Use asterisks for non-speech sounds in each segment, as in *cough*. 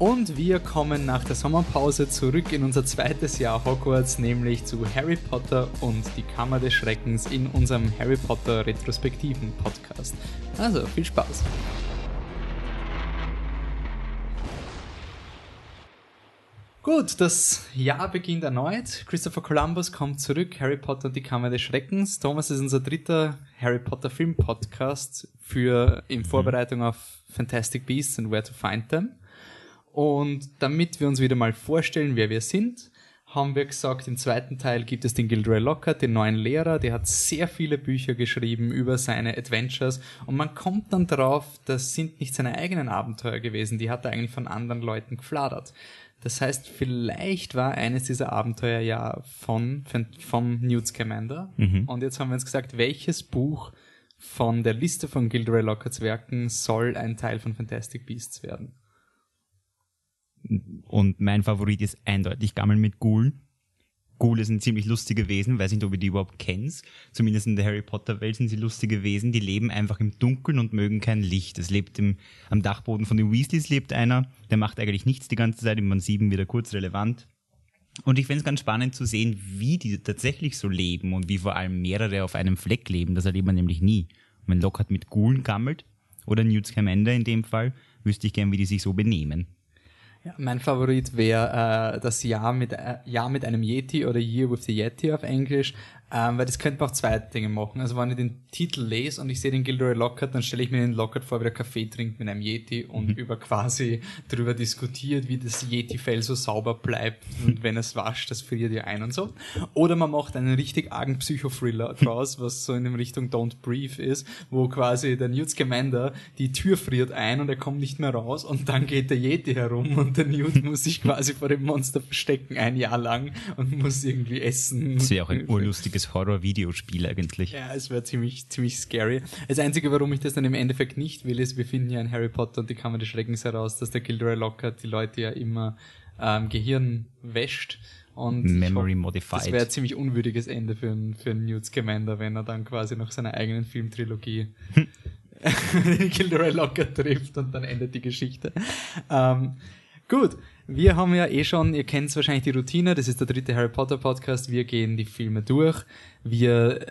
Und wir kommen nach der Sommerpause zurück in unser zweites Jahr Hogwarts, nämlich zu Harry Potter und die Kammer des Schreckens in unserem Harry Potter Retrospektiven Podcast. Also viel Spaß! Gut, das Jahr beginnt erneut. Christopher Columbus kommt zurück. Harry Potter und die Kammer des Schreckens. Thomas ist unser dritter Harry Potter Film Podcast für in. Vorbereitung auf Fantastic Beasts and Where to Find Them. Und damit wir uns wieder mal vorstellen, wer wir sind, haben wir gesagt, im zweiten Teil gibt es den Gilderoy Lockhart, den neuen Lehrer, der hat sehr viele Bücher geschrieben über seine Adventures und man kommt dann drauf, das sind nicht seine eigenen Abenteuer gewesen, die hat er eigentlich von anderen Leuten gefladert. Das heißt, vielleicht war eines dieser Abenteuer ja von, von vom Newt Scamander. Mhm. Und jetzt haben wir uns gesagt, welches Buch von der Liste von Gilderoy Lockharts Werken soll ein Teil von Fantastic Beasts werden? Und mein Favorit ist eindeutig Gammel mit Ghoulen. Ghule sind ziemlich lustige Wesen, weiß nicht, ob ihr die überhaupt kennt. Zumindest in der Harry Potter Welt sind sie lustige Wesen, die leben einfach im Dunkeln und mögen kein Licht. Es lebt im, am Dachboden von den Weasleys lebt einer, der macht eigentlich nichts die ganze Zeit, im Band 7 wieder kurz relevant. Und ich finde es ganz spannend zu sehen, wie die tatsächlich so leben und wie vor allem mehrere auf einem Fleck leben. Das erlebt man nämlich nie. Wenn Lockhart mit Ghoulen gammelt, oder Newt Scamander in dem Fall, wüsste ich gern, wie die sich so benehmen. Ja, mein Favorit wäre äh, das Jahr mit, äh, Jahr mit einem Yeti oder Year with the Yeti auf Englisch, ähm, weil das könnte man auch zwei Dinge machen. Also wenn ich den Titel lese und ich sehe den Gilderoy Lockhart, dann stelle ich mir den Lockhart vor, wie er Kaffee trinkt mit einem Yeti und mhm. über quasi darüber diskutiert, wie das Yeti-Fell so sauber bleibt und wenn es wascht, das friert ja ein und so. Oder man macht einen richtig argen Psychothriller draus, was so in dem Richtung Don't Breathe ist, wo quasi der Newt Scamander die Tür friert ein und er kommt nicht mehr raus und dann geht der Yeti herum und der Newt muss sich quasi vor dem Monster verstecken ein Jahr lang und muss irgendwie essen. Das wäre auch ein urlustiges richtiges Horror-Videospiel eigentlich. Ja, es wäre ziemlich, ziemlich scary. Das Einzige, warum ich das dann im Endeffekt nicht will, ist, wir finden ja in Harry Potter und die Kammer des Schreckens heraus, dass der Gilderoy Lockhart die Leute ja immer ähm, Gehirn wäscht. Und Memory Modified. Das wäre ein ziemlich unwürdiges Ende für, einen, für einen Newt Scamander, wenn er dann quasi nach seiner eigenen Filmtrilogie *laughs* *laughs* Gilderoy Lockhart trifft und dann endet die Geschichte. Ähm, gut, wir haben ja eh schon, ihr kennt wahrscheinlich die Routine, das ist der dritte Harry Potter Podcast, wir gehen die Filme durch, wir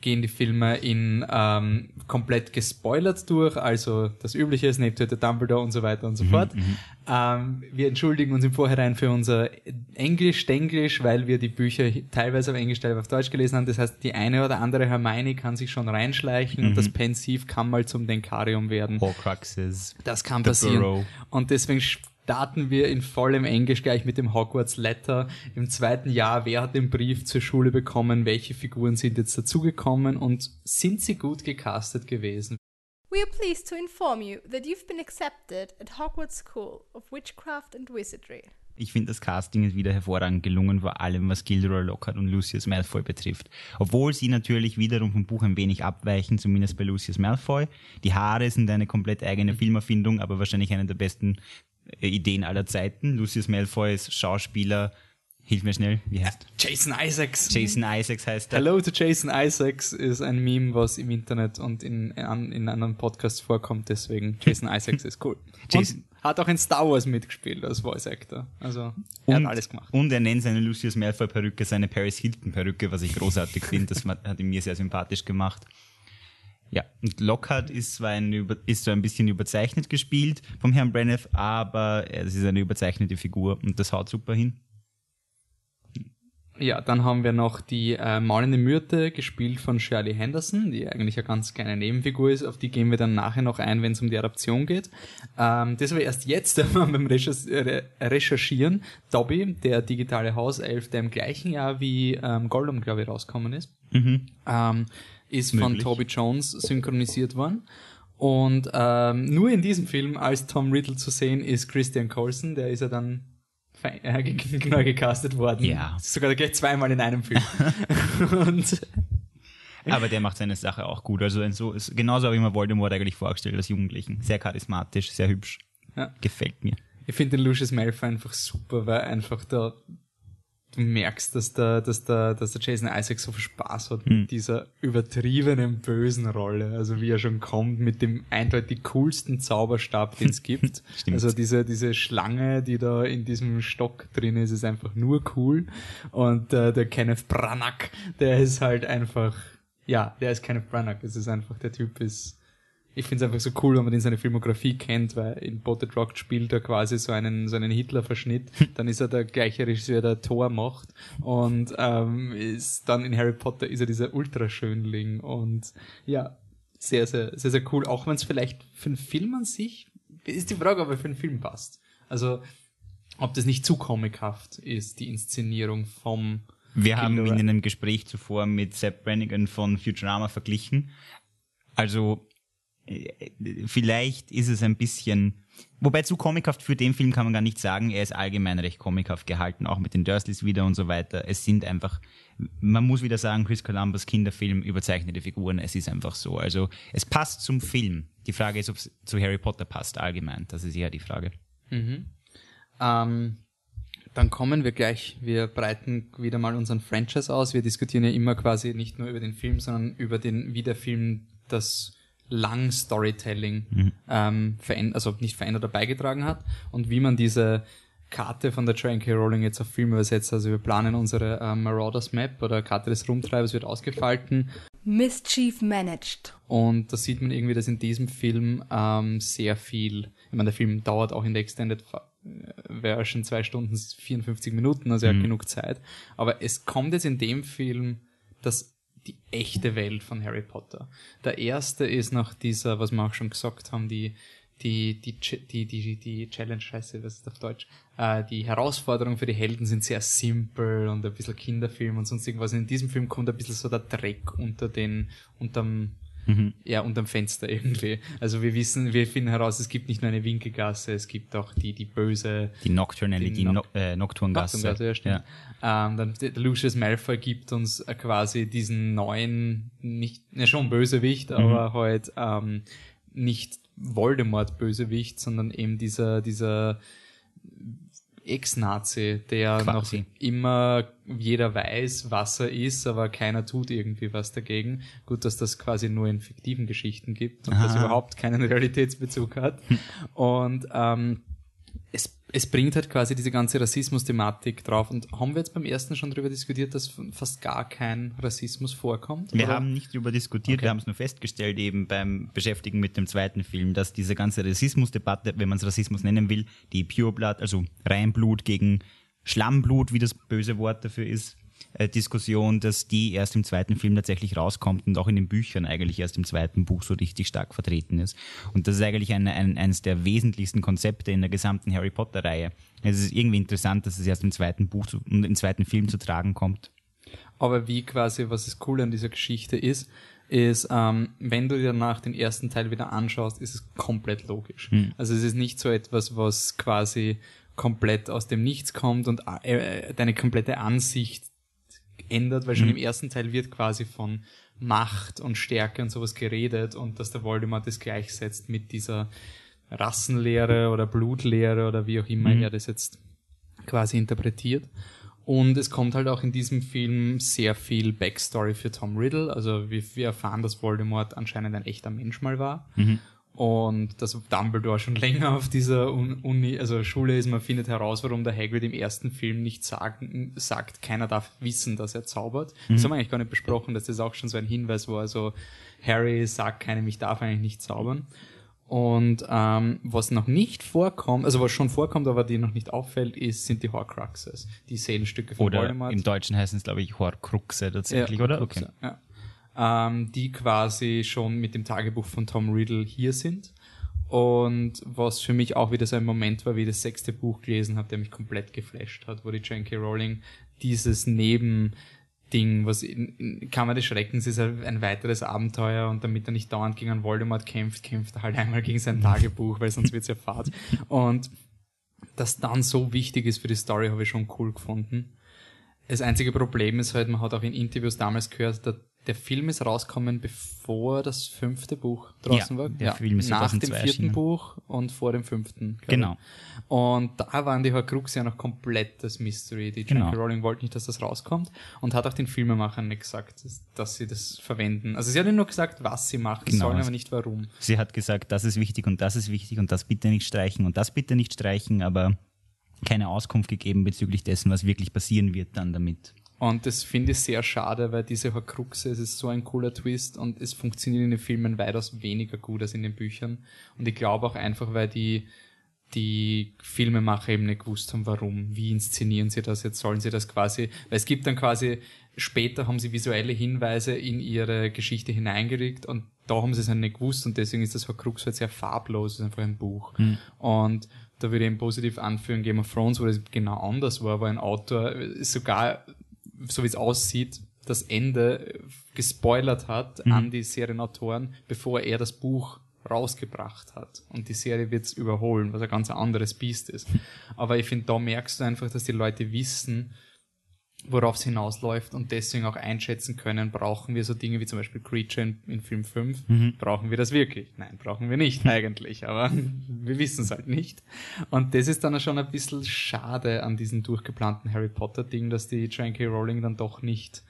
gehen die Filme in ähm, komplett gespoilert durch, also das Übliche, Snape tötet Dumbledore und so weiter und so mhm, fort. Mhm. Ähm, wir entschuldigen uns im Vorhinein für unser Englisch, Denglisch, weil wir die Bücher teilweise auf Englisch, teilweise auf Deutsch gelesen haben. Das heißt, die eine oder andere Hermione kann sich schon reinschleichen mhm. und das Pensiv kann mal zum Denkarium werden. Horcruxes. Das kann passieren. Und deswegen starten wir in vollem Englisch gleich mit dem Hogwarts Letter im zweiten Jahr. Wer hat den Brief zur Schule bekommen? Welche Figuren sind jetzt dazugekommen und sind sie gut gecastet gewesen? We are pleased to inform you that you've been accepted at Hogwarts School of Witchcraft and Wizardry. Ich finde, das Casting ist wieder hervorragend gelungen, vor allem was Gilderoy Lockhart und Lucius Malfoy betrifft. Obwohl sie natürlich wiederum vom Buch ein wenig abweichen, zumindest bei Lucius Malfoy. Die Haare sind eine komplett eigene Filmerfindung, aber wahrscheinlich eine der besten Ideen aller Zeiten. Lucius Malfoy ist Schauspieler. Hilf mir schnell, wie heißt? Jason Isaacs. Jason Isaacs heißt er. Hello to Jason Isaacs ist ein Meme, was im Internet und in, in, in anderen Podcasts vorkommt, deswegen Jason Isaacs ist cool. *laughs* Jason und hat auch in Star Wars mitgespielt als Voice Actor. Also er und, hat alles gemacht. Und er nennt seine Lucius Malfoy Perücke seine Paris Hilton Perücke, was ich großartig *laughs* finde. Das hat ihn mir sehr sympathisch gemacht. Ja, und Lockhart ist zwar ein, ist zwar ein bisschen überzeichnet gespielt vom Herrn Brenneth, aber es ist eine überzeichnete Figur und das haut super hin. Ja, dann haben wir noch die äh, Maulende Myrte, gespielt von Shirley Henderson, die eigentlich eine ganz kleine Nebenfigur ist. Auf die gehen wir dann nachher noch ein, wenn es um die Adaption geht. Ähm, das war erst jetzt *laughs* beim Recherchieren. Dobby, der digitale Hauself, der im gleichen Jahr wie ähm, Gollum, glaube ich, rausgekommen ist. Mhm. Ähm, ist Möglich. von Toby Jones synchronisiert worden. Und ähm, nur in diesem Film als Tom Riddle zu sehen ist Christian Colson, der ist ja dann äh, *laughs* neu gecastet worden. Ja. Sogar gleich zweimal in einem Film. *laughs* und Aber der macht seine Sache auch gut. Also so ist, genauso habe ich mir Voldemort eigentlich vorgestellt als Jugendlichen. Sehr charismatisch, sehr hübsch. Ja. Gefällt mir. Ich finde den Lucius Malfoy einfach super, weil einfach da du merkst, dass der, dass der, dass der Jason Isaac so viel Spaß hat mit dieser übertriebenen bösen Rolle. Also wie er schon kommt mit dem eindeutig coolsten Zauberstab, den es *laughs* gibt. Stimmt. Also diese, diese Schlange, die da in diesem Stock drin ist, ist einfach nur cool. Und äh, der Kenneth Branagh, der ist halt einfach, ja, der ist Kenneth Branagh. Es ist einfach, der Typ ist, ich finde es einfach so cool, wenn man den seine Filmografie kennt, weil in Botted Rock spielt er quasi so einen, so einen Hitler-Verschnitt. *laughs* Dann ist er der gleiche Regisseur, der Thor macht. Und ähm, ist dann in Harry Potter ist er dieser Ultraschönling. Und ja, sehr, sehr, sehr, sehr cool. Auch wenn es vielleicht für einen Film an sich, ist die Frage, ob er für einen Film passt. Also, ob das nicht zu comichaft ist, die Inszenierung vom Wir haben ihn in einem Gespräch zuvor mit Sepp Brannigan von Futurama verglichen. Also vielleicht ist es ein bisschen, wobei zu comichaft für den Film kann man gar nicht sagen, er ist allgemein recht comichaft gehalten, auch mit den Dursleys wieder und so weiter. Es sind einfach, man muss wieder sagen, Chris Columbus Kinderfilm, überzeichnete Figuren, es ist einfach so. Also es passt zum Film. Die Frage ist, ob es zu Harry Potter passt allgemein. Das ist eher die Frage. Ähm, dann kommen wir gleich, wir breiten wieder mal unseren Franchise aus. Wir diskutieren ja immer quasi nicht nur über den Film, sondern über den, wie der Film das lang Storytelling ähm, verändert, also nicht verändert oder beigetragen hat und wie man diese Karte von der Joanne K. Rowling jetzt auf Film übersetzt. Also wir planen unsere ähm, Marauders Map oder Karte des Rumtreibers wird ausgefalten Mischief managed. und da sieht man irgendwie, dass in diesem Film ähm, sehr viel, ich meine, der Film dauert auch in der Extended äh, Version zwei Stunden 54 Minuten, also er hat genug Zeit. Aber es kommt jetzt in dem Film das die echte Welt von Harry Potter. Der erste ist nach dieser, was wir auch schon gesagt haben, die die, die, die, die, die Challenge, scheiße, was ist auf Deutsch? Äh, die Herausforderungen für die Helden sind sehr simpel und ein bisschen Kinderfilm und sonst irgendwas. In diesem Film kommt ein bisschen so der Dreck unter den, unterm, ja, unterm Fenster irgendwie. Also wir wissen, wir finden heraus, es gibt nicht nur eine Winkelgasse, es gibt auch die, die böse, Die Nocturnally, Die die, no äh, Nocturngasse. Nocturngasse, ja, stimmt. Ähm, dann der Lucius Malfoy gibt uns äh, quasi diesen neuen, nicht, ja schon Bösewicht, aber halt ähm, nicht Voldemort-Bösewicht, sondern eben dieser, dieser Ex-Nazi, der Quasi. noch immer jeder weiß, was er ist, aber keiner tut irgendwie was dagegen. Gut, dass das quasi nur in fiktiven Geschichten gibt und das Aha. überhaupt keinen Realitätsbezug hat. Und ähm, es, es bringt halt quasi diese ganze Rassismus-Thematik drauf. Und haben wir jetzt beim ersten schon darüber diskutiert, dass fast gar kein Rassismus vorkommt? Wir Oder? haben nicht darüber diskutiert, Okay. wir haben es nur festgestellt eben beim Beschäftigen mit dem zweiten Film, dass diese ganze Rassismusdebatte, wenn man es Rassismus nennen will, die Pureblood, also Reinblut gegen Schlammblut, wie das böse Wort dafür ist, äh, Diskussion, dass die erst im zweiten Film tatsächlich rauskommt und auch in den Büchern eigentlich erst im zweiten Buch so richtig stark vertreten ist. Und das ist eigentlich ein, ein, eines der wesentlichsten Konzepte in der gesamten Harry Potter-Reihe. Es ist irgendwie interessant, dass es erst im zweiten Buch zu, und im zweiten Film zu tragen kommt. Aber wie quasi, was das Coole an dieser Geschichte ist, ist, ähm, wenn du dir nach den ersten Teil wieder anschaust, ist es komplett logisch. Also es ist nicht so etwas, was quasi komplett aus dem Nichts kommt und äh, deine komplette Ansicht ändert, weil schon im ersten Teil wird quasi von Macht und Stärke und sowas geredet und dass der Voldemort das gleichsetzt mit dieser Rassenlehre oder Blutlehre oder wie auch immer er das jetzt quasi interpretiert. Und es kommt halt auch in diesem Film sehr viel Backstory für Tom Riddle. Also wir, wir erfahren, dass Voldemort anscheinend ein echter Mensch mal war. Und dass Dumbledore schon *laughs* länger auf dieser Un- Uni, also Schule ist, man findet heraus, warum der Hagrid im ersten Film nicht sagen, sagt, keiner darf wissen, dass er zaubert. Das haben wir eigentlich gar nicht besprochen, dass das auch schon so ein Hinweis war. Also Harry sagt keinem, ich darf eigentlich nicht zaubern. Und ähm, was noch nicht vorkommt, also was schon vorkommt, aber die noch nicht auffällt, ist, sind die Horcruxes, die Seelenstücke von Oder Voldemort. im Deutschen heißen es, glaube ich, Horcruxe tatsächlich, oder? Horcruxe, Ja. Ähm, die quasi schon mit dem Tagebuch von Tom Riddle hier sind. Und was für mich auch wieder so ein Moment war, wie ich das sechste Buch gelesen habe, der mich komplett geflasht hat, wo die J.K. Rowling dieses Nebending, was in, Kammer des Schreckens ist ein, ein weiteres Abenteuer und damit er nicht dauernd gegen einen Voldemort kämpft, kämpft er halt einmal gegen sein Tagebuch, weil sonst wird's ja fad. Und das dann so wichtig ist für die Story, habe ich schon cool gefunden. Das einzige Problem ist halt, man hat auch in Interviews damals gehört, der der Film ist rausgekommen, bevor das fünfte Buch draußen Ja, war. der Film ist Nach dem 2002 vierten erschienen. Buch und vor dem fünften. Genau. ich. Und da waren die Horcruxe ja noch komplettes Mystery. Die Genau. J.K. Rowling wollte nicht, dass das rauskommt und hat auch den Filmemachern nicht gesagt, dass, dass sie das verwenden. Also sie hat ihnen nur gesagt, was sie machen Genau. sollen, aber nicht warum. Sie hat gesagt, das ist wichtig und das ist wichtig und das bitte nicht streichen und das bitte nicht streichen, aber keine Auskunft gegeben bezüglich dessen, was wirklich passieren wird dann damit. Und das finde ich sehr schade, weil diese Horcruxe, es ist so ein cooler Twist und es funktioniert in den Filmen weitaus weniger gut als in den Büchern. Und ich glaube auch einfach, weil die, die Filmemacher eben nicht gewusst haben, warum, wie inszenieren sie das jetzt, sollen sie das quasi, weil es gibt dann quasi, später haben sie visuelle Hinweise in ihre Geschichte hineingerückt und da haben sie es dann nicht gewusst und deswegen ist das Horcrux halt sehr farblos, es ist einfach ein Buch. Und da würde ich eben positiv anführen, Game of Thrones, wo das genau anders war, wo ein Autor sogar, so wie es aussieht, das Ende gespoilert hat an die Serienautoren, bevor er das Buch rausgebracht hat. Und die Serie wird's überholen, was ein ganz anderes Biest ist. Aber ich finde, da merkst du einfach, dass die Leute wissen, worauf es hinausläuft und deswegen auch einschätzen können, brauchen wir so Dinge wie zum Beispiel Creature in, in Film 5, brauchen wir das wirklich? Nein, brauchen wir nicht *laughs* eigentlich, aber *laughs* wir wissen es halt nicht. Und das ist dann schon ein bisschen schade an diesem durchgeplanten Harry Potter Ding, dass die J.K. Rowling dann doch nicht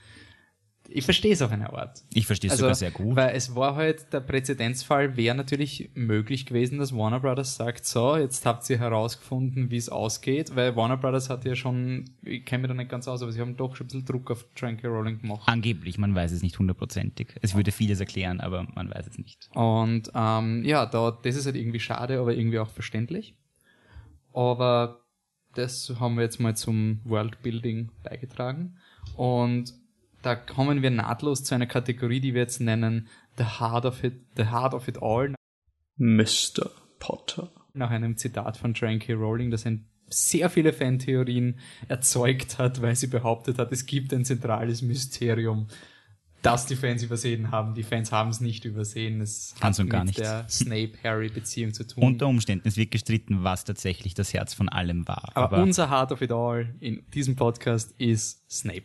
ich verstehe es auf eine Art. Ich verstehe es sogar sehr gut. Weil es war halt, der Präzedenzfall wäre natürlich möglich gewesen, dass Warner Brothers sagt, so, jetzt habt ihr herausgefunden, wie es ausgeht, weil Warner Brothers hat ja schon, ich kenne mich da nicht ganz aus, aber sie haben doch schon ein bisschen Druck auf J.K. Rowling gemacht. Angeblich, man weiß es nicht hundertprozentig. Es würde vieles erklären, aber man weiß es nicht. Und ähm, ja, da, das ist halt irgendwie schade, aber irgendwie auch verständlich. Aber das haben wir jetzt mal zum Worldbuilding beigetragen. Und da kommen wir nahtlos zu einer Kategorie, die wir jetzt nennen The Heart of It, The Heart of It All. Mr. Potter. Nach einem Zitat von J.K. Rowling, das ein sehr viele Fantheorien erzeugt hat, weil sie behauptet hat, es gibt ein zentrales Mysterium, das die Fans übersehen haben. Die Fans haben es nicht übersehen. Es Ganz hat gar mit nicht. der Snape-Harry-Beziehung zu tun. Unter Umständen, es wird gestritten, was tatsächlich das Herz von allem war. Aber, unser Heart of It All in diesem Podcast ist Snape.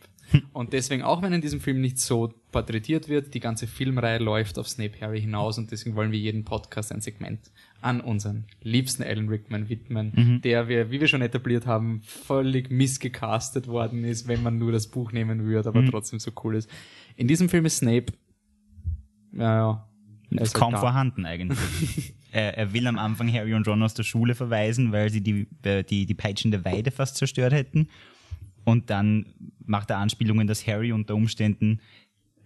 Und deswegen, auch wenn in diesem Film nicht so porträtiert wird, die ganze Filmreihe läuft auf Snape Harry hinaus und deswegen wollen wir jeden Podcast ein Segment an unseren liebsten Alan Rickman widmen, der wir, wie wir schon etabliert haben, völlig missgecastet worden ist, wenn man nur das Buch nehmen würde, aber trotzdem so cool ist. In diesem Film ist Snape, ja, ja. er ist halt kaum da. vorhanden eigentlich. *laughs* er, er will am Anfang Harry und Ron aus der Schule verweisen, weil sie die, die, die peitschende Weide fast zerstört hätten. Und dann macht er Anspielungen, dass Harry unter Umständen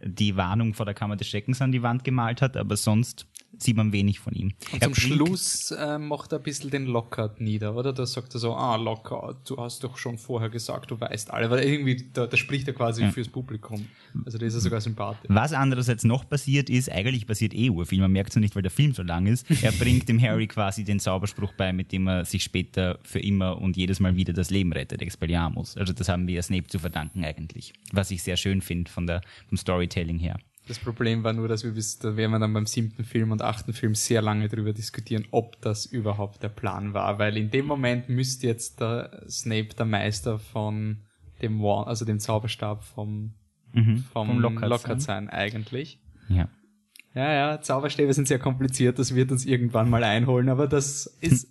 die Warnung vor der Kammer des Schreckens an die Wand gemalt hat, aber sonst sieht man wenig von ihm. Und Er zum bringt- Schluss äh, macht er ein bisschen den Lockhart nieder, oder? Da sagt er so, ah, Lockhart, du hast doch schon vorher gesagt, du weißt alle. Weil irgendwie, da, da spricht er quasi fürs Publikum. Also da ist er sogar sympathisch. Was andererseits noch passiert ist, eigentlich passiert eh urviel, man merkt es nur nicht, weil der Film so lang ist. Er *laughs* bringt dem Harry quasi den Zauberspruch bei, mit dem er sich später für immer und jedes Mal wieder das Leben rettet, Expelliarmus. Also das haben wir Snape zu verdanken eigentlich. Was ich sehr schön finde von der, vom Storytelling her. Das Problem war nur, dass wir bis, da werden wir dann beim siebten Film und achten Film sehr lange drüber diskutieren, ob das überhaupt der Plan war. Weil in dem Moment müsste jetzt der Snape der Meister von dem Wand, also dem Zauberstab vom, vom, vom Lockhart Lockhart sein. sein, eigentlich. Ja. Ja, ja, Zauberstäbe sind sehr kompliziert, das wird uns irgendwann mal einholen, aber das *laughs* ist.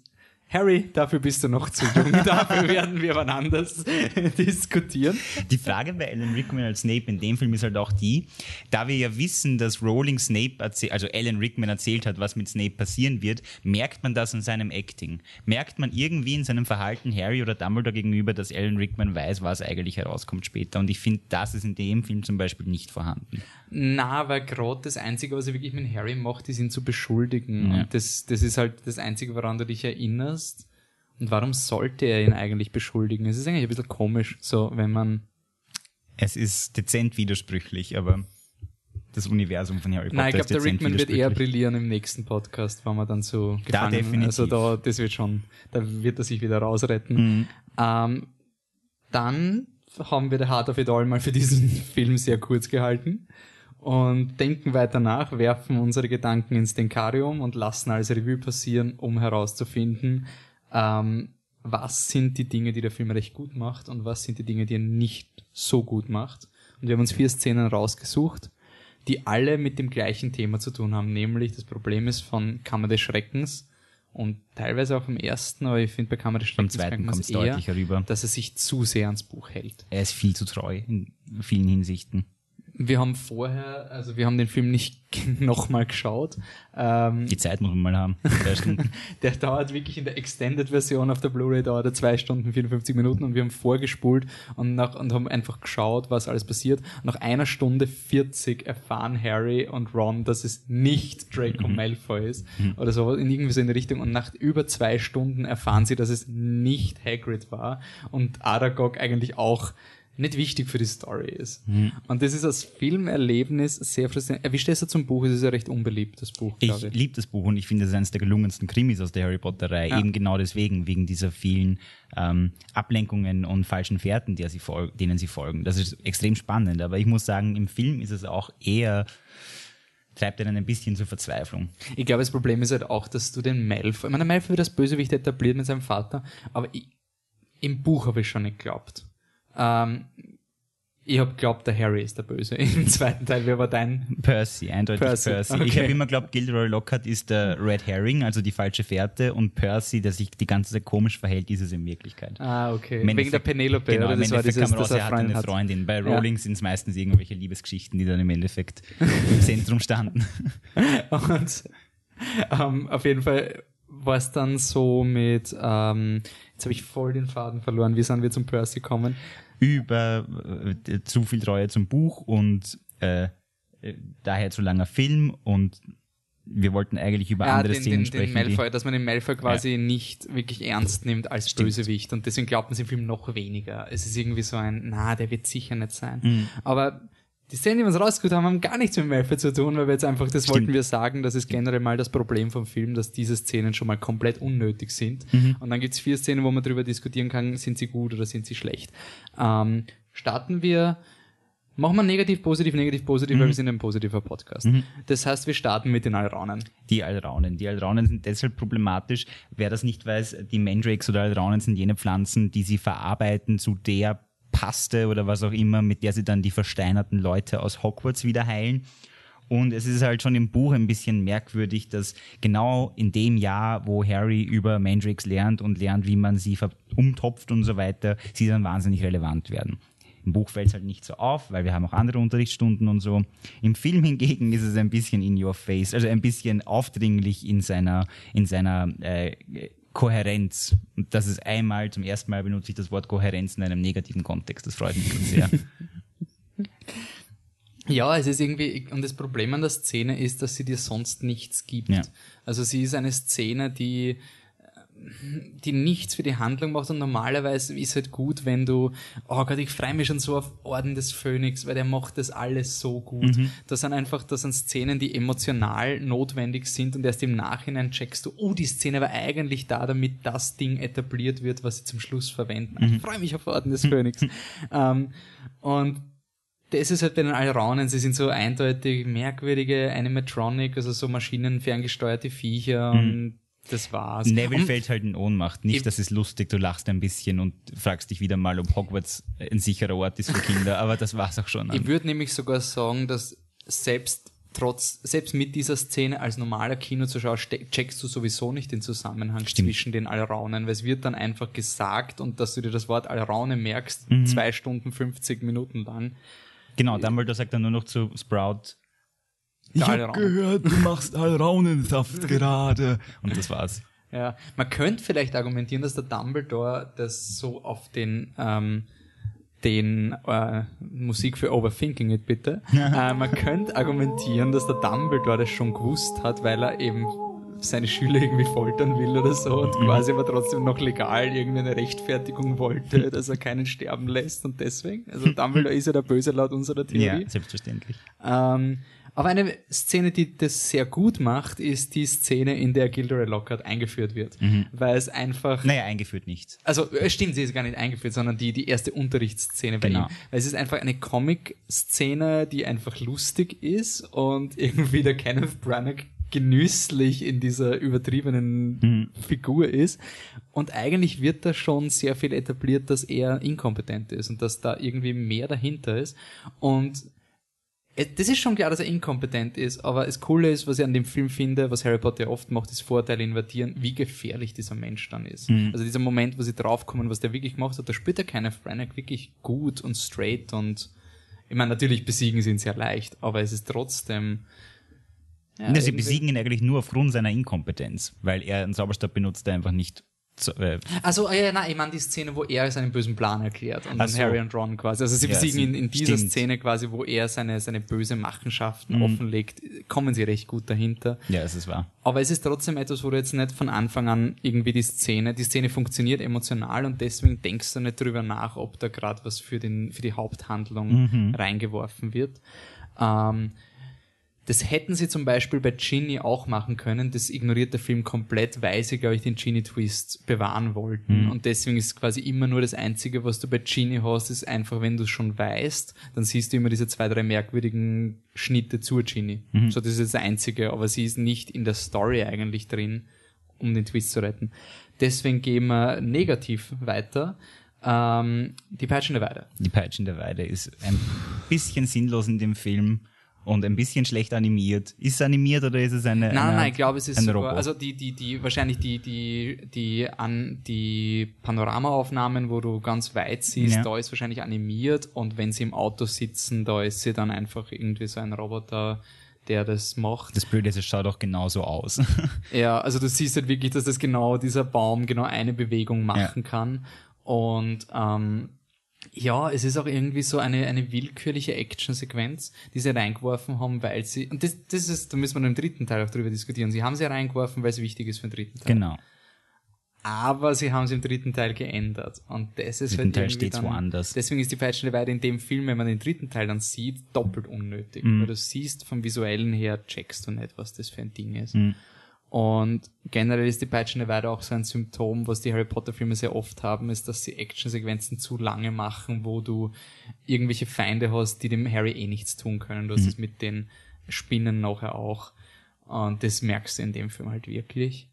Harry, dafür bist du noch zu jung, *laughs* dafür werden wir wann anders *laughs* diskutieren. Die Frage bei Alan Rickman als Snape in dem Film ist halt auch die, da wir ja wissen, dass Rowling Snape also Alan Rickman erzählt hat, was mit Snape passieren wird, merkt man das an seinem Acting. Merkt man irgendwie in seinem Verhalten Harry oder Dumbledore gegenüber, dass Alan Rickman weiß, was eigentlich herauskommt später. Und ich finde, das ist in dem Film zum Beispiel nicht vorhanden. Na, weil gerade das Einzige, was er wirklich mit Harry macht, ist ihn zu beschuldigen. Ja. Und das, das ist halt das Einzige, woran du dich erinnerst. Und warum sollte er ihn eigentlich beschuldigen? Es ist eigentlich ein bisschen komisch, so wenn man. Es ist dezent widersprüchlich, aber das Universum von Harry Potter Nein, ich glaube, der Rickman wird eher brillieren im nächsten Podcast, wenn wir dann so Da gefangen definitiv. Also da, das wird schon, da wird er sich wieder rausretten. Mhm. Ähm, dann haben wir The Heart of It All mal für diesen *laughs* Film sehr kurz gehalten und denken weiter nach, werfen unsere Gedanken ins Denkarium und lassen als Revue passieren, um herauszufinden, ähm, was sind die Dinge, die der Film recht gut macht und was sind die Dinge, die er nicht so gut macht. Und wir haben uns vier Szenen rausgesucht, die alle mit dem gleichen Thema zu tun haben, nämlich das Problem ist von Kammer des Schreckens und teilweise auch im ersten, aber ich finde bei Kammer des Beim Schreckens zweiten merkt man kommt es eher, dass er sich zu sehr ans Buch hält. Er ist viel zu treu in vielen Hinsichten. Wir haben vorher, also wir haben den Film nicht *laughs* nochmal geschaut. Ähm, Die Zeit muss man mal haben. *laughs* Der dauert wirklich in der Extended-Version auf der Blu-ray dauert er zwei Stunden 54 Minuten und wir haben vorgespult und, nach, und haben einfach geschaut, was alles passiert. Nach einer Stunde 40 erfahren Harry und Ron, dass es nicht Draco Malfoy ist oder so in irgendwie so in die Richtung und nach über zwei Stunden erfahren sie, dass es nicht Hagrid war und Aragog eigentlich auch nicht wichtig für die Story ist. Und das ist als Filmerlebnis sehr frustrierend. Wie stehst du zum Buch? Es ist ja recht unbeliebt, das Buch, Ich ich. liebe das Buch und ich finde, es ist eines der gelungensten Krimis aus der Harry Potter-Reihe. Ja. Eben genau deswegen, wegen dieser vielen ähm, Ablenkungen und falschen Fährten, sie denen sie folgen. Das ist extrem spannend. Aber ich muss sagen, im Film ist es auch eher, treibt einen ein bisschen zur Verzweiflung. Ich glaube, das Problem ist halt auch, dass du den Malfoy, ich meine, der Malfoy wird als Bösewicht etabliert mit seinem Vater, aber ich, im Buch habe ich schon nicht geglaubt. Ähm, ich habe geglaubt, der Harry ist der Böse. *laughs* Im zweiten Teil, wer war dein? Percy, eindeutig Percy, Percy. Ich okay. habe immer geglaubt, Gilderoy Lockhart ist der Red Herring, also die falsche Fährte, und Percy, der sich die ganze Zeit komisch verhält, ist es in Wirklichkeit. Ah, okay. Im Wegen der Penelope, genau, oder? Das war dieses, dass raus, er hat eine hat. Freundin. Bei Ja. Rowling sind es meistens irgendwelche Liebesgeschichten, die dann im Endeffekt im Zentrum standen. *laughs* Und ähm, auf jeden Fall war es dann so mit, ähm, jetzt habe ich voll den Faden verloren, wie sind wir zum Percy gekommen? Über äh, zu viel Treue zum Buch und äh, daher zu langer Film und wir wollten eigentlich über Ja, andere den, Szenen den, sprechen. den Malfoy, dass man den Malfoy quasi nicht wirklich ernst nimmt als Stimmt. Bösewicht und deswegen glaubt man es im Film noch weniger. Es ist irgendwie so ein, na, der wird sicher nicht sein. Mhm. Aber die Szenen, die wir uns rausgeholt haben, haben gar nichts mit Malfoy zu tun, weil wir jetzt einfach, das Stimmt. wollten wir sagen, das ist generell mal das Problem vom Film, dass diese Szenen schon mal komplett unnötig sind. Mhm. Und dann gibt's vier Szenen, wo man darüber diskutieren kann, sind sie gut oder sind sie schlecht. Ähm, starten wir Machen wir negativ, positiv, negativ, positiv, Mhm. weil wir sind ein positiver Podcast. Das heißt, wir starten mit den Alraunen. die Alraunen. Die Alraunen sind deshalb problematisch. Wer das nicht weiß, die Mandrakes oder Alraunen sind jene Pflanzen, die sie verarbeiten zu der Paste oder was auch immer, mit der sie dann die versteinerten Leute aus Hogwarts wieder heilen. Und es ist halt schon im Buch ein bisschen merkwürdig, dass genau in dem Jahr, wo Harry über Mandrakes lernt und lernt, wie man sie umtopft und so weiter, sie dann wahnsinnig relevant werden. Im Buch fällt es halt nicht so auf, weil wir haben auch andere Unterrichtsstunden und so. Im Film hingegen ist es ein bisschen in your face, also ein bisschen aufdringlich in seiner, in seiner äh, Kohärenz. Und das ist einmal, zum ersten Mal benutze ich das Wort Kohärenz in einem negativen Kontext. Das freut mich sehr. *laughs* Ja, es ist irgendwie, und das Problem an der Szene ist, dass sie dir sonst nichts gibt. Ja. Also sie ist eine Szene, die, die nichts für die Handlung macht und normalerweise ist halt gut, wenn du, oh Gott, ich freue mich schon so auf Orden des Phönix, weil der macht das alles so gut. Das sind einfach, das sind Szenen, die emotional notwendig sind und erst im Nachhinein checkst du, oh, die Szene war eigentlich da, damit das Ding etabliert wird, was sie zum Schluss verwenden. Ich freue mich auf Orden des Phönix. *laughs* ähm, und das ist halt bei den Alraunen, sie sind so eindeutig merkwürdige Animatronic, also so maschinenferngesteuerte Viecher und das war's. Neville Und fällt halt in Ohnmacht. Ich- Nicht, das ist lustig, du lachst ein bisschen und fragst dich wieder mal, ob Hogwarts ein sicherer Ort ist für Kinder, aber das war's auch schon. ich würde nämlich sogar sagen, dass selbst trotz, selbst mit dieser Szene als normaler Kinozuschauer checkst du sowieso nicht den Zusammenhang Stimmt. zwischen den Alraunen, weil es wird dann einfach gesagt und dass du dir das Wort Alraune merkst, Mhm. zwei Stunden, 50 Minuten lang. Genau, Dumbledore sagt dann nur noch zu Sprout, Der Alraune. gehört, du machst Alraunensaft *laughs* gerade. Und das war's. Ja, man könnte vielleicht argumentieren, dass der Dumbledore das so auf den ähm, den äh, Musik für Overthinking It bitte. *laughs* äh, man könnte argumentieren, dass der Dumbledore das schon gewusst hat, weil er eben seine Schüler irgendwie foltern will oder so und quasi aber trotzdem noch legal irgendwie eine Rechtfertigung wollte, *laughs* dass er keinen sterben lässt und deswegen. Also Dumbledore ist ja der Böse laut unserer Theorie. Ja, selbstverständlich. Ähm, aber eine Szene, die das sehr gut macht, ist die Szene, in der Gilderoy Lockhart eingeführt wird. Weil es einfach... Naja, eingeführt nicht. Also, es stimmt, sie ist gar nicht eingeführt, sondern die, die erste Unterrichtsszene bei Genau. ihm. Weil es ist einfach eine Comic-Szene, die einfach lustig ist und *laughs* irgendwie der Kenneth Branagh genüsslich in dieser übertriebenen Figur ist. Und eigentlich wird da schon sehr viel etabliert, dass er inkompetent ist und dass da irgendwie mehr dahinter ist. Und Das ist schon klar, dass er inkompetent ist, aber das Coole ist, was ich an dem Film finde, was Harry Potter oft macht, ist Vorteile invertieren, wie gefährlich dieser Mensch dann ist. Also dieser Moment, wo sie draufkommen, was der wirklich gemacht hat, da spielt der keine Branagh wirklich gut und straight und ich meine, natürlich besiegen sie ihn sehr leicht, aber es ist trotzdem ja, Ja, sie besiegen ihn eigentlich nur aufgrund seiner Inkompetenz, weil er einen Zauberstab benutzt, der einfach nicht. So, äh, Also, ja, nein, ich meine die Szene, wo er seinen bösen Plan erklärt und Ach dann so. Harry und Ron quasi. Also sie Ja, besiegen sie- ihn in dieser stimmt. Szene quasi, wo er seine, seine böse Machenschaften Mhm. offenlegt, kommen sie recht gut dahinter. ja, es ist wahr. Aber es ist trotzdem etwas, wo du jetzt nicht von Anfang an irgendwie die Szene, die Szene funktioniert emotional und deswegen denkst du nicht drüber nach, ob da gerade was für, den, für die Haupthandlung reingeworfen wird. Ähm, das hätten sie zum Beispiel bei Ginny auch machen können. Das ignoriert der Film komplett, weil sie, glaube ich, den Ginny-Twist bewahren wollten. Und deswegen ist quasi immer nur das Einzige, was du bei Ginny hast, ist einfach, wenn du es schon weißt, dann siehst du immer diese zwei, drei merkwürdigen Schnitte zur Ginny. So, das ist das Einzige, aber sie ist nicht in der Story eigentlich drin, um den Twist zu retten. Deswegen gehen wir negativ weiter. Ähm, die peitschende Weide. Die Peitschen der Weide ist ein bisschen sinnlos in dem Film und ein bisschen schlecht animiert. Ist es animiert oder ist es eine. Nein, eine, nein, ich glaube, es ist ein sogar, Robot? also die, die, die, wahrscheinlich die, die, die, an, die Panoramaaufnahmen, wo du ganz weit siehst, Ja. da ist wahrscheinlich animiert und wenn sie im Auto sitzen, da ist sie dann einfach irgendwie so ein Roboter, der das macht. das Blöde ist, es schaut auch genauso aus. *laughs* Ja, also du siehst halt wirklich, dass das genau, dieser Baum genau eine Bewegung machen kann. Und ähm, ja, es ist auch irgendwie so eine, eine willkürliche Actionsequenz, die sie reingeworfen haben, weil sie, und das, das ist, da müssen wir im dritten Teil auch drüber diskutieren. Sie haben sie reingeworfen, weil es wichtig ist für den dritten Teil. genau. Aber sie haben es im dritten Teil geändert. Und das ist Im dritten halt Teil dann, woanders. Deswegen ist die peitschende Weide in dem Film, wenn man den dritten Teil dann sieht, doppelt unnötig. Mhm. Weil du siehst, vom Visuellen her checkst du nicht, was das für ein Ding ist. Mhm. Und generell ist die peitschende Weide auch so ein Symptom, was die Harry Potter Filme sehr oft haben, ist, dass sie Actionsequenzen zu lange machen, wo du irgendwelche Feinde hast, die dem Harry eh nichts tun können. Du hast es mit den Spinnen nachher auch. Und das merkst du in dem Film halt wirklich.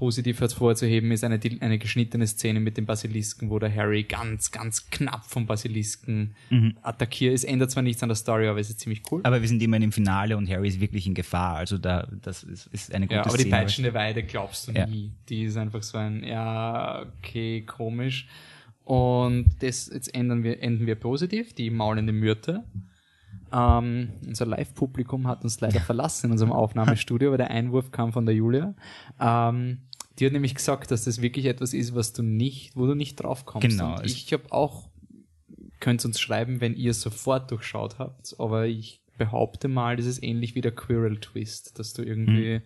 Positiv hervorzuheben ist eine, eine geschnittene Szene mit dem Basilisken, wo der Harry ganz, ganz knapp vom Basilisken attackiert. Es ändert zwar nichts an der Story, aber es ist ziemlich cool. Aber wir sind immer dem Finale und Harry ist wirklich in Gefahr. Also da, das ist, ist eine gute Ja, aber die Szene. peitschende Weide glaubst du Ja. nie. Die ist einfach so ein, ja, okay, komisch. Und das, jetzt ändern wir, enden wir positiv, die maulende Myrte. Ähm, unser Live-Publikum hat uns leider *laughs* verlassen in unserem Aufnahmestudio, weil der Einwurf kam von der Julia. Ähm, die hat nämlich gesagt, dass das wirklich etwas ist, was du nicht, wo du nicht drauf kommst. Genau. Und ich habe auch, könnt uns schreiben, wenn ihr sofort durchschaut habt, aber ich behaupte mal, das ist ähnlich wie der Quirrell-Twist, dass du irgendwie, Ja,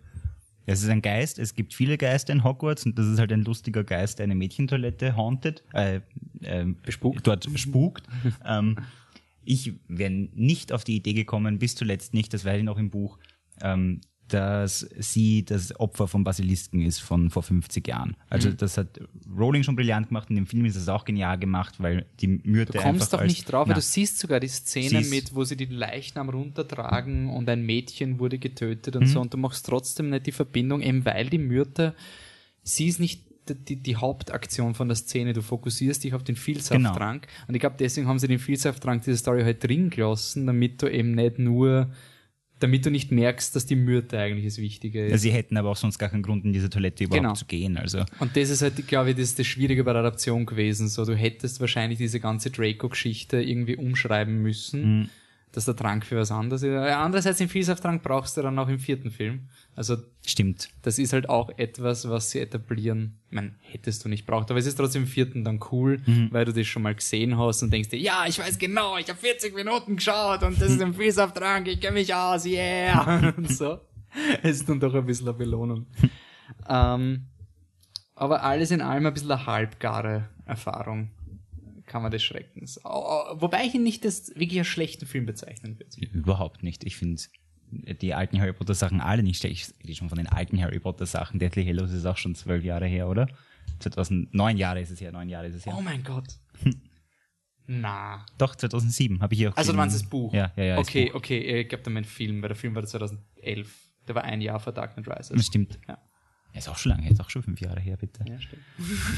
Es ist ein Geist, es gibt viele Geister in Hogwarts und das ist halt ein lustiger Geist, der eine Mädchentoilette hauntet, äh, äh, bespukt. dort spukt. *laughs* ähm, ich wäre nicht auf die Idee gekommen, bis zuletzt nicht, das weiß ich noch im Buch, ähm, dass sie das Opfer vom Basilisken ist von vor 50 Jahren. Also Mhm. das hat Rowling schon brillant gemacht und im Film ist es auch genial gemacht, weil die Myrte Du kommst einfach doch nicht drauf, weil du siehst sogar die Szene mit, wo sie die Leichnam runtertragen und ein Mädchen wurde getötet Mhm. und so und du machst trotzdem nicht die Verbindung, eben weil die Myrte, sie ist nicht die, die, Hauptaktion von der Szene, du fokussierst dich auf den Vielsafttrank und ich glaube, deswegen haben sie den Vielsafttrank dieser Story halt drin gelassen, damit du eben nicht nur, damit du nicht merkst, dass die Myrte eigentlich das Wichtige ist. Ja, sie hätten aber auch sonst gar keinen Grund, in diese Toilette überhaupt Genau. zu gehen. Also Und das ist halt, glaube ich, das, das Schwierige bei der Adaption gewesen. So, du hättest wahrscheinlich diese ganze Draco-Geschichte irgendwie umschreiben müssen, Mhm. Dass der Trank für was anderes ist. Andererseits, den Vielsafttrank brauchst du dann auch im vierten Film. Also, stimmt. das ist halt auch etwas, was sie etablieren. Ich meine, hättest du nicht braucht, aber es ist trotzdem im vierten dann cool, Mhm. weil du das schon mal gesehen hast und denkst dir, ja, ich weiß genau, ich habe 40 Minuten geschaut und das ist ein *laughs* Vielsafttrank, ich kenne mich aus, yeah! *laughs* und so. Es ist dann doch ein bisschen eine Belohnung. *laughs* ähm, aber alles in allem ein bisschen eine halbgare Erfahrung, kann man des Schreckens. Wobei ich ihn nicht als wirklich einen schlechten Film bezeichnen würde. Überhaupt nicht. Ich finde die alten Harry Potter Sachen alle nicht schlecht. Ich rede schon von den alten Harry Potter Sachen. Deathly Hallows ist auch schon zwölf Jahre her, oder? 2009 Jahre ist es her, neun Jahre ist es her. Oh mein Gott. Na. Doch, 2007 habe ich hier auch Also du meinst das Buch? Ja, ja, ja. Okay, okay, ich glaube, da mein Film, weil der Film war 2011. Der war ein Jahr vor Dark Knight Rises. Das stimmt. Ja. Ja, ist auch schon lange, ist auch schon fünf Jahre her, bitte. Ja, stimmt.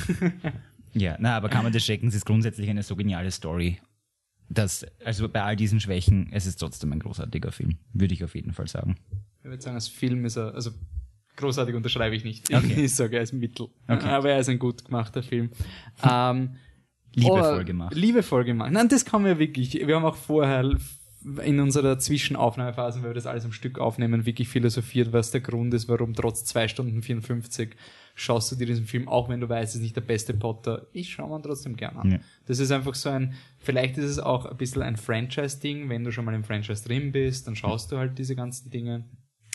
*laughs* Ja, na, aber Kammer des Schreckens ist grundsätzlich eine so geniale Story. das, also bei all diesen Schwächen, es ist trotzdem ein großartiger Film, würde ich auf jeden Fall sagen. Ich würde sagen, als Film ist er, also großartig unterschreibe ich nicht. Okay. *laughs* Ich sage, er ist Mittel. Okay. Aber er ist ein gut gemachter Film. ähm, Liebevoll oh, gemacht. Liebevoll gemacht. Nein, das kann man ja wirklich. Wir haben auch vorher in unserer Zwischenaufnahmephase, weil wir das alles am Stück aufnehmen, wirklich philosophiert, was der Grund ist, warum trotz 2 Stunden 54 schaust du dir diesen Film, auch wenn du weißt, es ist nicht der beste Potter, ich schaue ihn trotzdem gerne an. Ja. Das ist einfach so ein, vielleicht ist es auch ein bisschen ein Franchise-Ding, wenn du schon mal im Franchise drin bist, dann schaust du halt diese ganzen Dinge.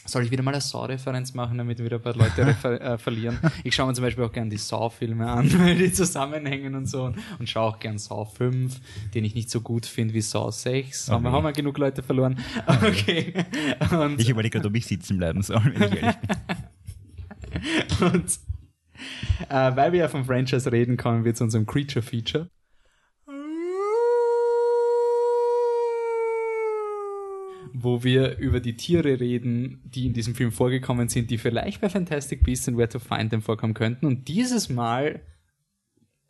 Soll ich wieder mal eine Saw-Referenz machen, damit wieder ein paar Leute *laughs* äh, verlieren? Ich schaue mir zum Beispiel auch gern die Saw-Filme an, *laughs* weil die zusammenhängen und so. Und schaue auch gern Saw 5, den ich nicht so gut finde wie Saw 6. Haben, wir, Okay. haben wir genug Leute verloren? *laughs* Okay. Und, Ich überlege gerade, ob ich sitzen bleiben soll, wenn ich ehrlich bin. und äh, weil wir ja vom Franchise reden, kommen wir zu unserem Creature-Feature. wo wir über die Tiere reden, die in diesem Film vorgekommen sind, die vielleicht bei Fantastic Beasts and Where to Find Them vorkommen könnten. Und dieses Mal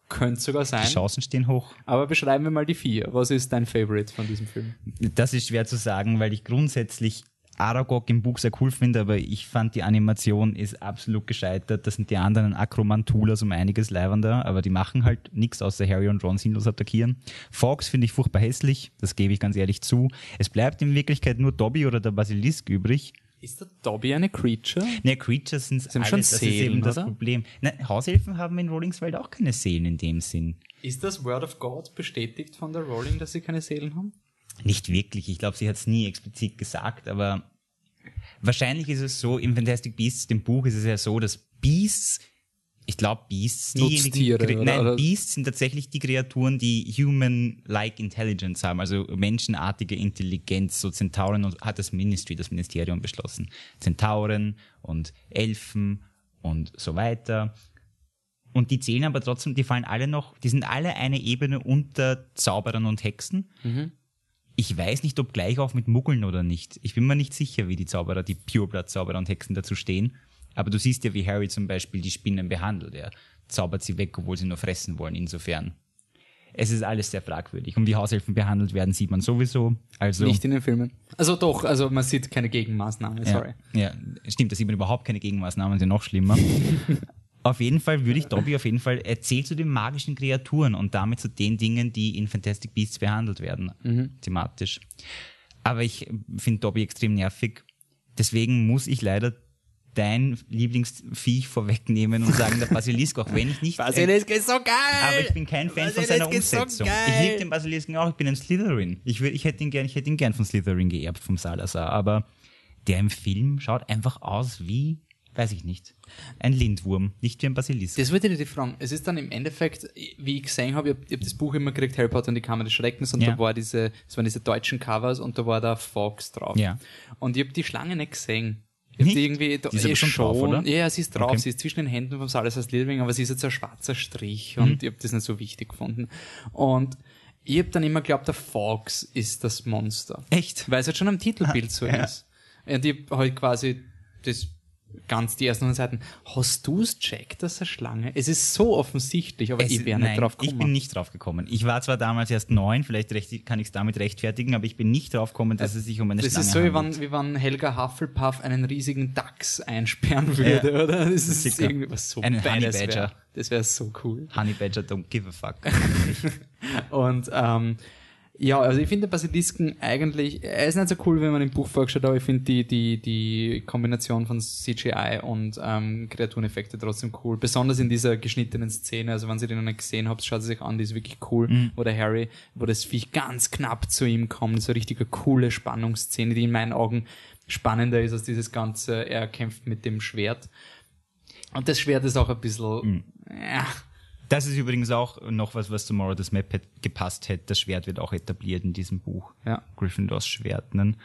könnte es sogar sein. Die Chancen stehen hoch. Aber beschreiben wir mal die vier. Was ist dein Favorite von diesem Film? Das ist schwer zu sagen, weil ich grundsätzlich Aragog im Buch sehr cool finde, aber ich fand die Animation ist absolut gescheitert. Das sind die anderen Akromantulas um einiges leibender, aber die machen halt nichts außer Harry und Ron sinnlos attackieren. Fox finde ich furchtbar hässlich, das gebe ich ganz ehrlich zu. Es bleibt in Wirklichkeit nur Dobby oder der Basilisk übrig. Ist der Dobby eine Creature? Ne, Creatures sind alles, schon das ist Seelen, eben das oder? Problem. Ne, Hauselfen haben in Rollings Welt auch keine Seelen in dem Sinn. Ist das Word of God bestätigt von der Rowling, dass sie keine Seelen haben? Nicht wirklich. Ich glaube, sie hat es nie explizit gesagt, aber wahrscheinlich ist es so, im Fantastic Beasts, dem Buch ist es ja so, dass Beasts, ich glaube Beasts, diejenigen, oder- nein, oder- Beasts sind tatsächlich die Kreaturen, die human-like intelligence haben, also menschenartige Intelligenz, so Zentauren und hat das Ministry, das Ministerium beschlossen. Zentauren und Elfen und so weiter. Und die zählen aber trotzdem, die fallen alle noch, die sind alle eine Ebene unter Zauberern und Hexen. Ich weiß nicht, ob gleich auch mit Muggeln oder nicht. Ich bin mir nicht sicher, wie die Zauberer, die Pureblood-Zauberer und Hexen dazu stehen. Aber du siehst ja, wie Harry zum Beispiel die Spinnen behandelt. Er zaubert sie weg, obwohl sie nur fressen wollen. Insofern. Es ist alles sehr fragwürdig. Und wie Hauselfen behandelt werden, sieht man sowieso. Also, Nicht in den Filmen. Also doch, also man sieht keine Gegenmaßnahme, sorry. ja, ja, stimmt, da sieht man überhaupt keine Gegenmaßnahmen, sind noch schlimmer. *laughs* auf jeden Fall würde ich Dobby auf jeden Fall erzählt zu den magischen Kreaturen und damit zu den Dingen, die in Fantastic Beasts behandelt werden, thematisch. Aber ich finde Dobby extrem nervig. Deswegen muss ich leider dein Lieblingsviech vorwegnehmen und sagen, der *laughs* Basilisk, auch wenn ich nicht. ist so geil! aber ich bin kein Fan von seiner Basilisk ist so Umsetzung. geil. ich liebe den Basilisken auch, ich bin ein Slytherin. Ich, würd, ich hätte ihn gern, ich hätte ihn gern von Slytherin geerbt, vom Salazar, aber der im Film schaut einfach aus wie, weiß ich nicht, ein Lindwurm, nicht wie ein Basilisk. Das wollte ich dir fragen. Es ist dann im Endeffekt, wie ich gesehen habe, ich habe hab das Buch immer gekriegt, Harry Potter und die Kammer des Schreckens, und Ja. da war diese, das waren diese deutschen Covers und da war da Fox drauf. Ja. Und ich habe die Schlange nicht gesehen. Ich Nicht? die irgendwie, da, Die ist eh schon drauf, oder? Ja, sie ist drauf, Okay. sie ist zwischen den Händen vom Salazar Slytherin, aber sie ist jetzt ein schwarzer Strich Mhm. und ich habe das nicht so wichtig gefunden. Und ich habe dann immer geglaubt, der Fox ist das Monster. Echt? Weil es halt schon am Titelbild *laughs* so Ja. ist. Und ich hab halt quasi das ganz die ersten Seiten. Hast du es checkt, dass eine Schlange? Es ist so offensichtlich, aber Es- ich wäre nicht drauf Ich gekommen. bin nicht drauf gekommen. Ich war zwar damals erst neun, vielleicht recht, kann ich es damit rechtfertigen, aber ich bin nicht drauf gekommen, dass es sich um eine das Schlange ist so, wie handelt. wenn, wie wenn Helga Hufflepuff einen riesigen Dachs einsperren würde, Ja. oder? Das ist Sicher. irgendwie was so Einen Honey badass wär. Badger. Das wäre so cool. Honey Badger don't give a fuck. *laughs* Und ähm, ja, also ich finde Basilisken eigentlich, er ist nicht so cool, wenn man im Buch vorgestellt, aber ich finde die, die, die Kombination von CGI und ähm, Kreatureneffekte trotzdem cool. Besonders in dieser geschnittenen Szene, also wenn ihr den noch nicht gesehen habt, schaut es sich an, die ist wirklich cool. Wo der Harry, wo das Viech ganz knapp zu ihm kommt, so richtige coole Spannungsszene, die in meinen Augen spannender ist als dieses ganze, er kämpft mit dem Schwert. Und das Schwert ist auch ein bisschen, ja, Das ist übrigens auch noch was, was zu Tomorrow das Map gepasst hätte. Das Schwert wird auch etabliert in diesem Buch. Ja. Gryffindors Schwert. Ne?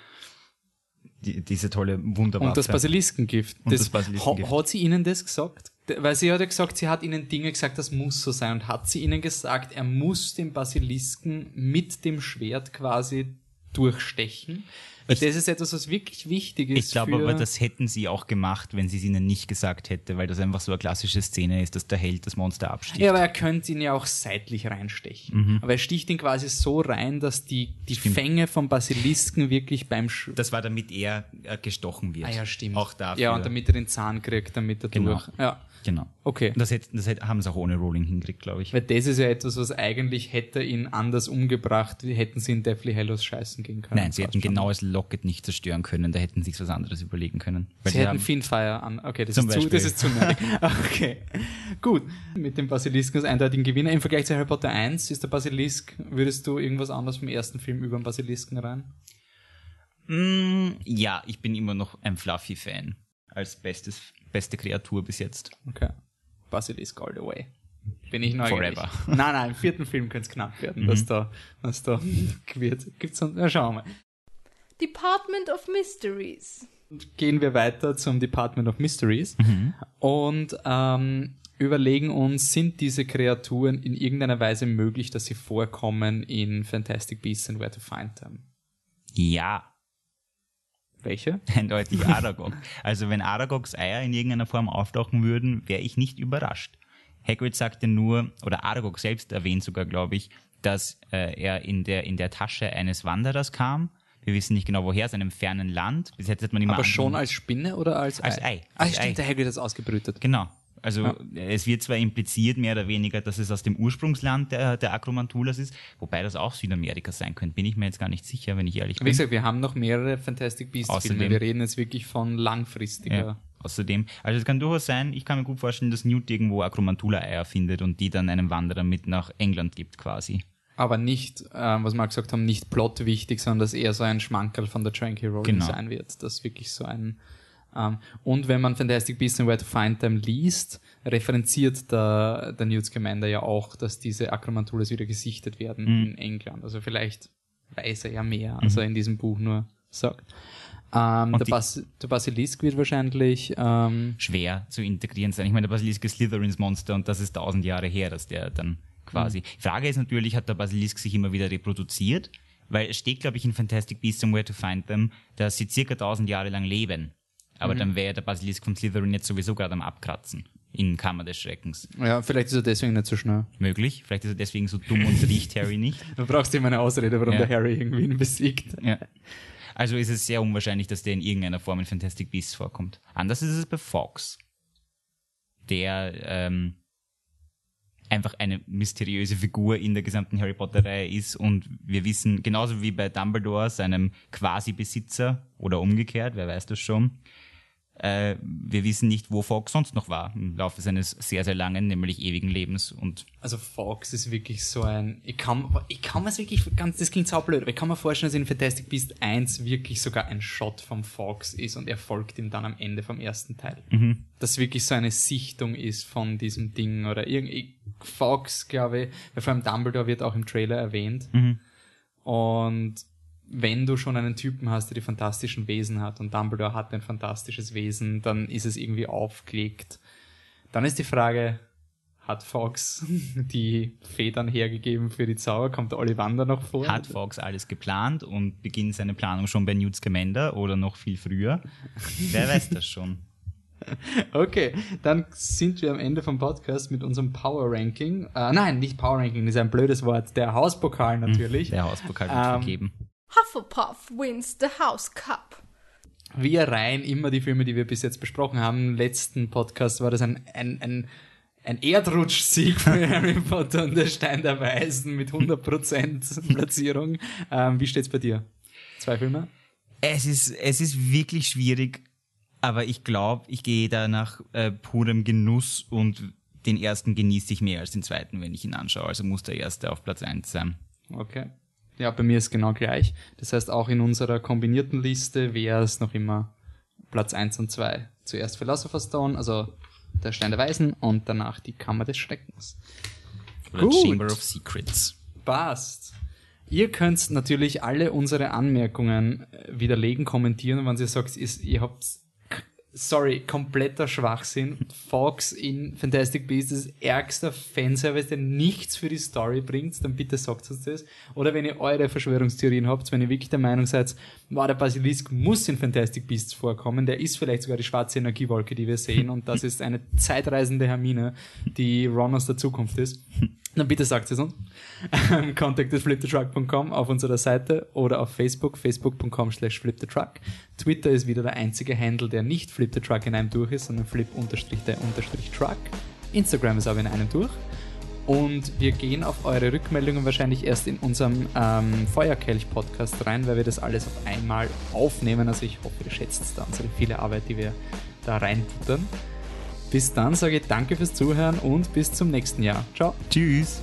Die, diese tolle Wunderwaffe. Und das Basiliskengift. Und das Basiliskengift. Ha, hat sie Ihnen das gesagt? Weil sie hat ja gesagt, sie hat Ihnen Dinge gesagt, das muss so sein. Und hat sie Ihnen gesagt, er muss den Basilisken mit dem Schwert quasi durchstechen? Das ist etwas, was wirklich wichtig ist. Ich glaube aber, das hätten sie auch gemacht, wenn sie es ihnen nicht gesagt hätte, weil das einfach so eine klassische Szene ist, dass der Held das Monster absticht. Ja, aber er könnte ihn ja auch seitlich reinstechen. Aber er sticht ihn quasi so rein, dass die, die Fänge vom Basilisken wirklich beim Sch Das war damit er äh, gestochen wird. Ah ja, stimmt. Auch dafür. Ja, und damit er den Zahn kriegt, damit er Genau. durch. Ja. Genau. Okay. Das, hätt, das hätt, haben sie auch ohne Rolling hingekriegt, glaube ich. Weil das ist ja etwas, was eigentlich hätte ihn anders umgebracht, hätten sie in Deathly Hallows scheißen gehen können. Nein, sie hätten genau das Locket nicht zerstören können, da hätten sie sich was anderes überlegen können. Weil Sie hätten Fiendfire an. Okay, das ist, zu, das ist zu nerdig. *laughs* Okay. Gut. Mit dem Basilisken als eindeutigen Gewinner. Im Vergleich zu Harry Potter 1 ist der Basilisk, würdest du irgendwas anderes vom ersten Film über den Basilisken rein? Mm, ja, ich bin immer noch ein Fluffy-Fan. Als bestes, beste Kreatur bis jetzt. Okay. Basilisk all the way. Bin ich neugierig. Forever. Nein, nein, im vierten Film könnte es knapp werden, dass da, dass da *laughs* wird. Gibt's na, schauen wir mal. Department of Mysteries. Gehen wir weiter zum Department of Mysteries und ähm, überlegen uns, sind diese Kreaturen in irgendeiner Weise möglich, dass sie vorkommen in Fantastic Beasts and Where to Find Them? Ja, Welche? *laughs* eindeutig Aragog. also wenn Aragogs Eier in irgendeiner Form auftauchen würden, wäre ich nicht überrascht. Hagrid sagte nur, oder Aragog selbst erwähnt sogar, glaube ich, dass äh, er in der, in der Tasche eines Wanderers kam. Wir wissen nicht genau woher, aus einem fernen Land. Bis jetzt hat man immer Aber schon als Spinne oder als Als Ei. Ah, Als stimmt, Ei. der Hagrid hat das ausgebrütet. Genau. Also es wird zwar impliziert, mehr oder weniger, dass es aus dem Ursprungsland der, der Akromantulas ist, wobei das auch Südamerika sein könnte. Bin ich mir jetzt gar nicht sicher, wenn ich ehrlich Wie bin. gesagt, wir haben noch mehrere Fantastic Beasts Filme. Außerdem- Wir reden jetzt wirklich von langfristiger. Ja. Außerdem, also es kann durchaus sein, ich kann mir gut vorstellen, dass Newt irgendwo Akromantula-Eier findet und die dann einem Wanderer mit nach England gibt quasi. Aber nicht, ähm, was wir gesagt haben, nicht plotwichtig, sondern dass eher so ein Schmankerl von der Tranky Rowling Genau. sein wird. Das wirklich so ein. Ähm, und wenn man Fantastic Beasts and Where to Find Them liest, referenziert der, der Newt Scamander ja auch, dass diese Akromantulas wieder gesichtet werden Mhm. in England. Also vielleicht weiß er ja mehr, als er in diesem Buch nur sagt. Ähm, der, Bas der Basilisk wird wahrscheinlich ähm, Schwer zu integrieren sein. Ich meine, der Basilisk ist Slytherins Monster und das ist tausend Jahre her, dass der dann quasi. Die Frage ist natürlich, hat der Basilisk sich immer wieder reproduziert? Weil es steht, glaube ich, in Fantastic Beasts and Where to Find Them, dass sie circa tausend Jahre lang leben. Aber dann wäre der Basilisk von Slytherin jetzt sowieso gerade am Abkratzen. In Kammer des Schreckens. ja, vielleicht ist er deswegen nicht so schnell. Möglich. Vielleicht ist er deswegen so dumm und riecht Harry nicht. *laughs* Du brauchst immer eine Ausrede, warum Ja. der Harry irgendwie ihn besiegt. Ja. Also ist es sehr unwahrscheinlich, dass der in irgendeiner Form in Fantastic Beasts vorkommt. Anders ist es bei Fox, der ähm, einfach eine mysteriöse Figur in der gesamten Harry Potter-Reihe ist und wir wissen, genauso wie bei Dumbledore, seinem Quasi-Besitzer oder umgekehrt, wer weiß das schon, äh, wir wissen nicht, wo Fox sonst noch war im Laufe seines sehr, sehr langen, nämlich ewigen Lebens und Also Fox ist wirklich so ein. Ich kann, ich kann mir es wirklich ganz, das klingt saublöd, aber ich kann mir vorstellen, dass in Fantastic Beast 1 wirklich sogar ein Shot vom Fox ist und er folgt ihm dann am Ende vom ersten Teil. Dass wirklich so eine Sichtung ist von diesem Ding oder irgendwie. Fox, glaube ich, weil vor allem Dumbledore wird auch im Trailer erwähnt. Und wenn du schon einen Typen hast, der die fantastischen Wesen hat und Dumbledore hat ein fantastisches Wesen, dann ist es irgendwie aufgelegt. Dann ist die Frage, hat Fox *laughs* die Federn hergegeben für die Zauber? Kommt der Ollivander noch vor? hat Fox alles geplant und beginnt seine Planung schon bei Newt Scamander oder noch viel früher? Wer *laughs* weiß das schon? Okay, dann sind wir am Ende vom Podcast mit unserem Power Ranking. Äh, nein, nicht Power Ranking, das ist ein blödes Wort. Der Hauspokal natürlich. Der Hauspokal wird Ähm, vergeben. Hufflepuff wins the House Cup. Wir reihen immer die Filme, die wir bis jetzt besprochen haben. Im letzten Podcast war das ein, ein, ein, ein Erdrutschsieg für *laughs* Harry Potter und der Stein der Weisen mit 100% Platzierung. Ähm, wie steht's bei dir? Zwei Filme? Es ist, es ist wirklich schwierig, aber ich glaube, ich gehe da nach äh, purem Genuss und den ersten genieße ich mehr als den zweiten, wenn ich ihn anschaue. Also muss der erste auf Platz 1 sein. Okay. Ja, bei mir ist genau gleich. Das heißt, auch in unserer kombinierten Liste wäre es noch immer Platz 1 und 2. Zuerst Philosopher's Stone, also der Stein der Weisen und danach die Kammer des Schreckens. Oder Gut. Chamber of Secrets. Passt. Ihr könnt natürlich alle unsere Anmerkungen äh, widerlegen, kommentieren, wenn ihr sagt, ihr habt sorry, kompletter Schwachsinn. Fox in Fantastic Beasts ist ärgster Fanservice, der nichts für die Story bringt, dann bitte sagt uns das. Oder wenn ihr eure Verschwörungstheorien habt, wenn ihr wirklich der Meinung seid, wow, der Basilisk muss in Fantastic Beasts vorkommen, der ist vielleicht sogar die schwarze Energiewolke, die wir sehen, und das ist eine zeitreisende Hermine, die Ron aus der Zukunft ist. Dann bitte sagt es uns. Contact at flipthetruck.com auf unserer Seite oder auf Facebook, facebook.com slash flipthetruck. Twitter ist wieder der einzige Handle, der nicht Flip in einem durch ist, sondern flip unterstrich der unterstrich truck. Instagram ist aber in einem durch. Und wir gehen auf eure Rückmeldungen wahrscheinlich erst in unserem ähm, Feuerkelch-Podcast rein, weil wir das alles auf einmal aufnehmen. Also ich hoffe, ihr schätzt da unsere viele Arbeit, die wir da reinputtern. Bis dann sage ich danke fürs Zuhören und bis zum nächsten Jahr. Ciao. Tschüss.